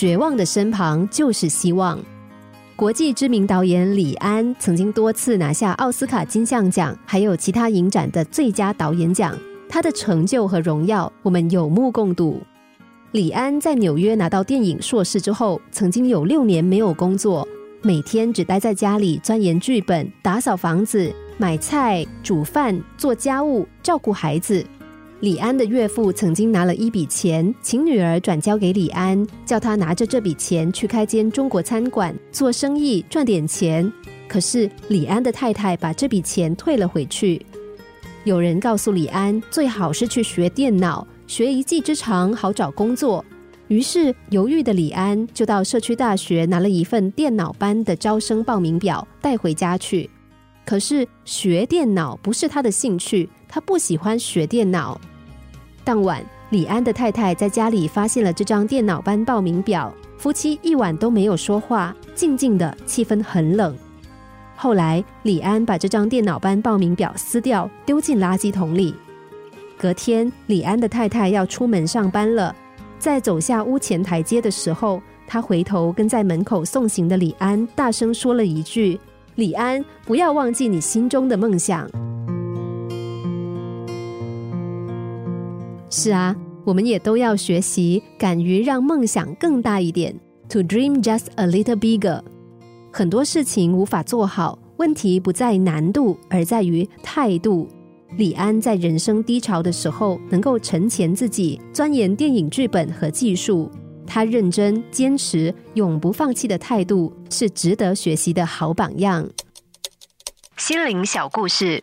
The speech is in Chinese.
绝望的身旁就是希望。国际知名导演李安曾经多次拿下奥斯卡金像奖，还有其他影展的最佳导演奖。他的成就和荣耀，我们有目共睹。李安在纽约拿到电影硕士之后，曾经有六年没有工作，每天只待在家里钻研剧本、打扫房子、买菜、煮饭、做家务、照顾孩子。李安的岳父曾经拿了一笔钱，请女儿转交给李安，叫他拿着这笔钱去开间中国餐馆做生意赚点钱。可是李安的太太把这笔钱退了回去。有人告诉李安，最好是去学电脑，学一技之长好找工作。于是犹豫的李安就到社区大学拿了一份电脑班的招生报名表带回家去。可是学电脑不是他的兴趣，他不喜欢学电脑。当晚，李安的太太在家里发现了这张电脑班报名表，夫妻一晚都没有说话，静静的，气氛很冷。后来，李安把这张电脑班报名表撕掉，丢进垃圾桶里。隔天，李安的太太要出门上班了，在走下屋前台阶的时候，她回头跟在门口送行的李安大声说了一句：“李安，不要忘记你心中的梦想。”是啊，我们也都要学习，敢于让梦想更大一点，to dream just a little bigger。很多事情无法做好，问题不在难度，而在于态度。李安在人生低潮的时候，能够沉潜自己，钻研电影剧本和技术，他认真、坚持、永不放弃的态度，是值得学习的好榜样。心灵小故事。